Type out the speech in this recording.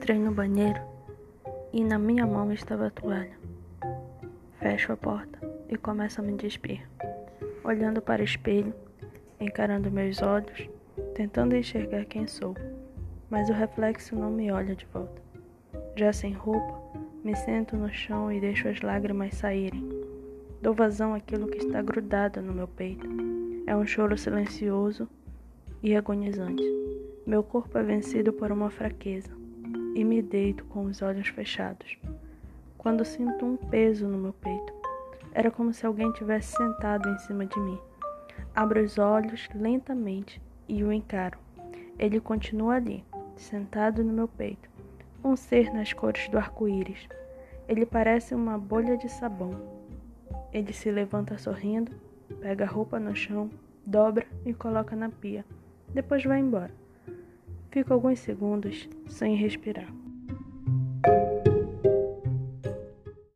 Entrei no banheiro e na minha mão estava a toalha. Fecho a porta e começo a me despir, olhando para o espelho, encarando meus olhos, tentando enxergar quem sou, mas o reflexo não me olha de volta. Já sem roupa, me sento no chão e deixo as lágrimas saírem. Dou vazão àquilo que está grudado no meu peito. É um choro silencioso e agonizante. Meu corpo é vencido por uma fraqueza e me deito com os olhos fechados. Quando sinto um peso no meu peito, era como se alguém tivesse sentado em cima de mim. Abro os olhos lentamente e o encaro. Ele continua ali, sentado no meu peito, um ser nas cores do arco-íris. Ele parece uma bolha de sabão. Ele se levanta sorrindo, pega a roupa no chão, dobra e coloca na pia. Depois vai embora. Fico alguns segundos sem respirar.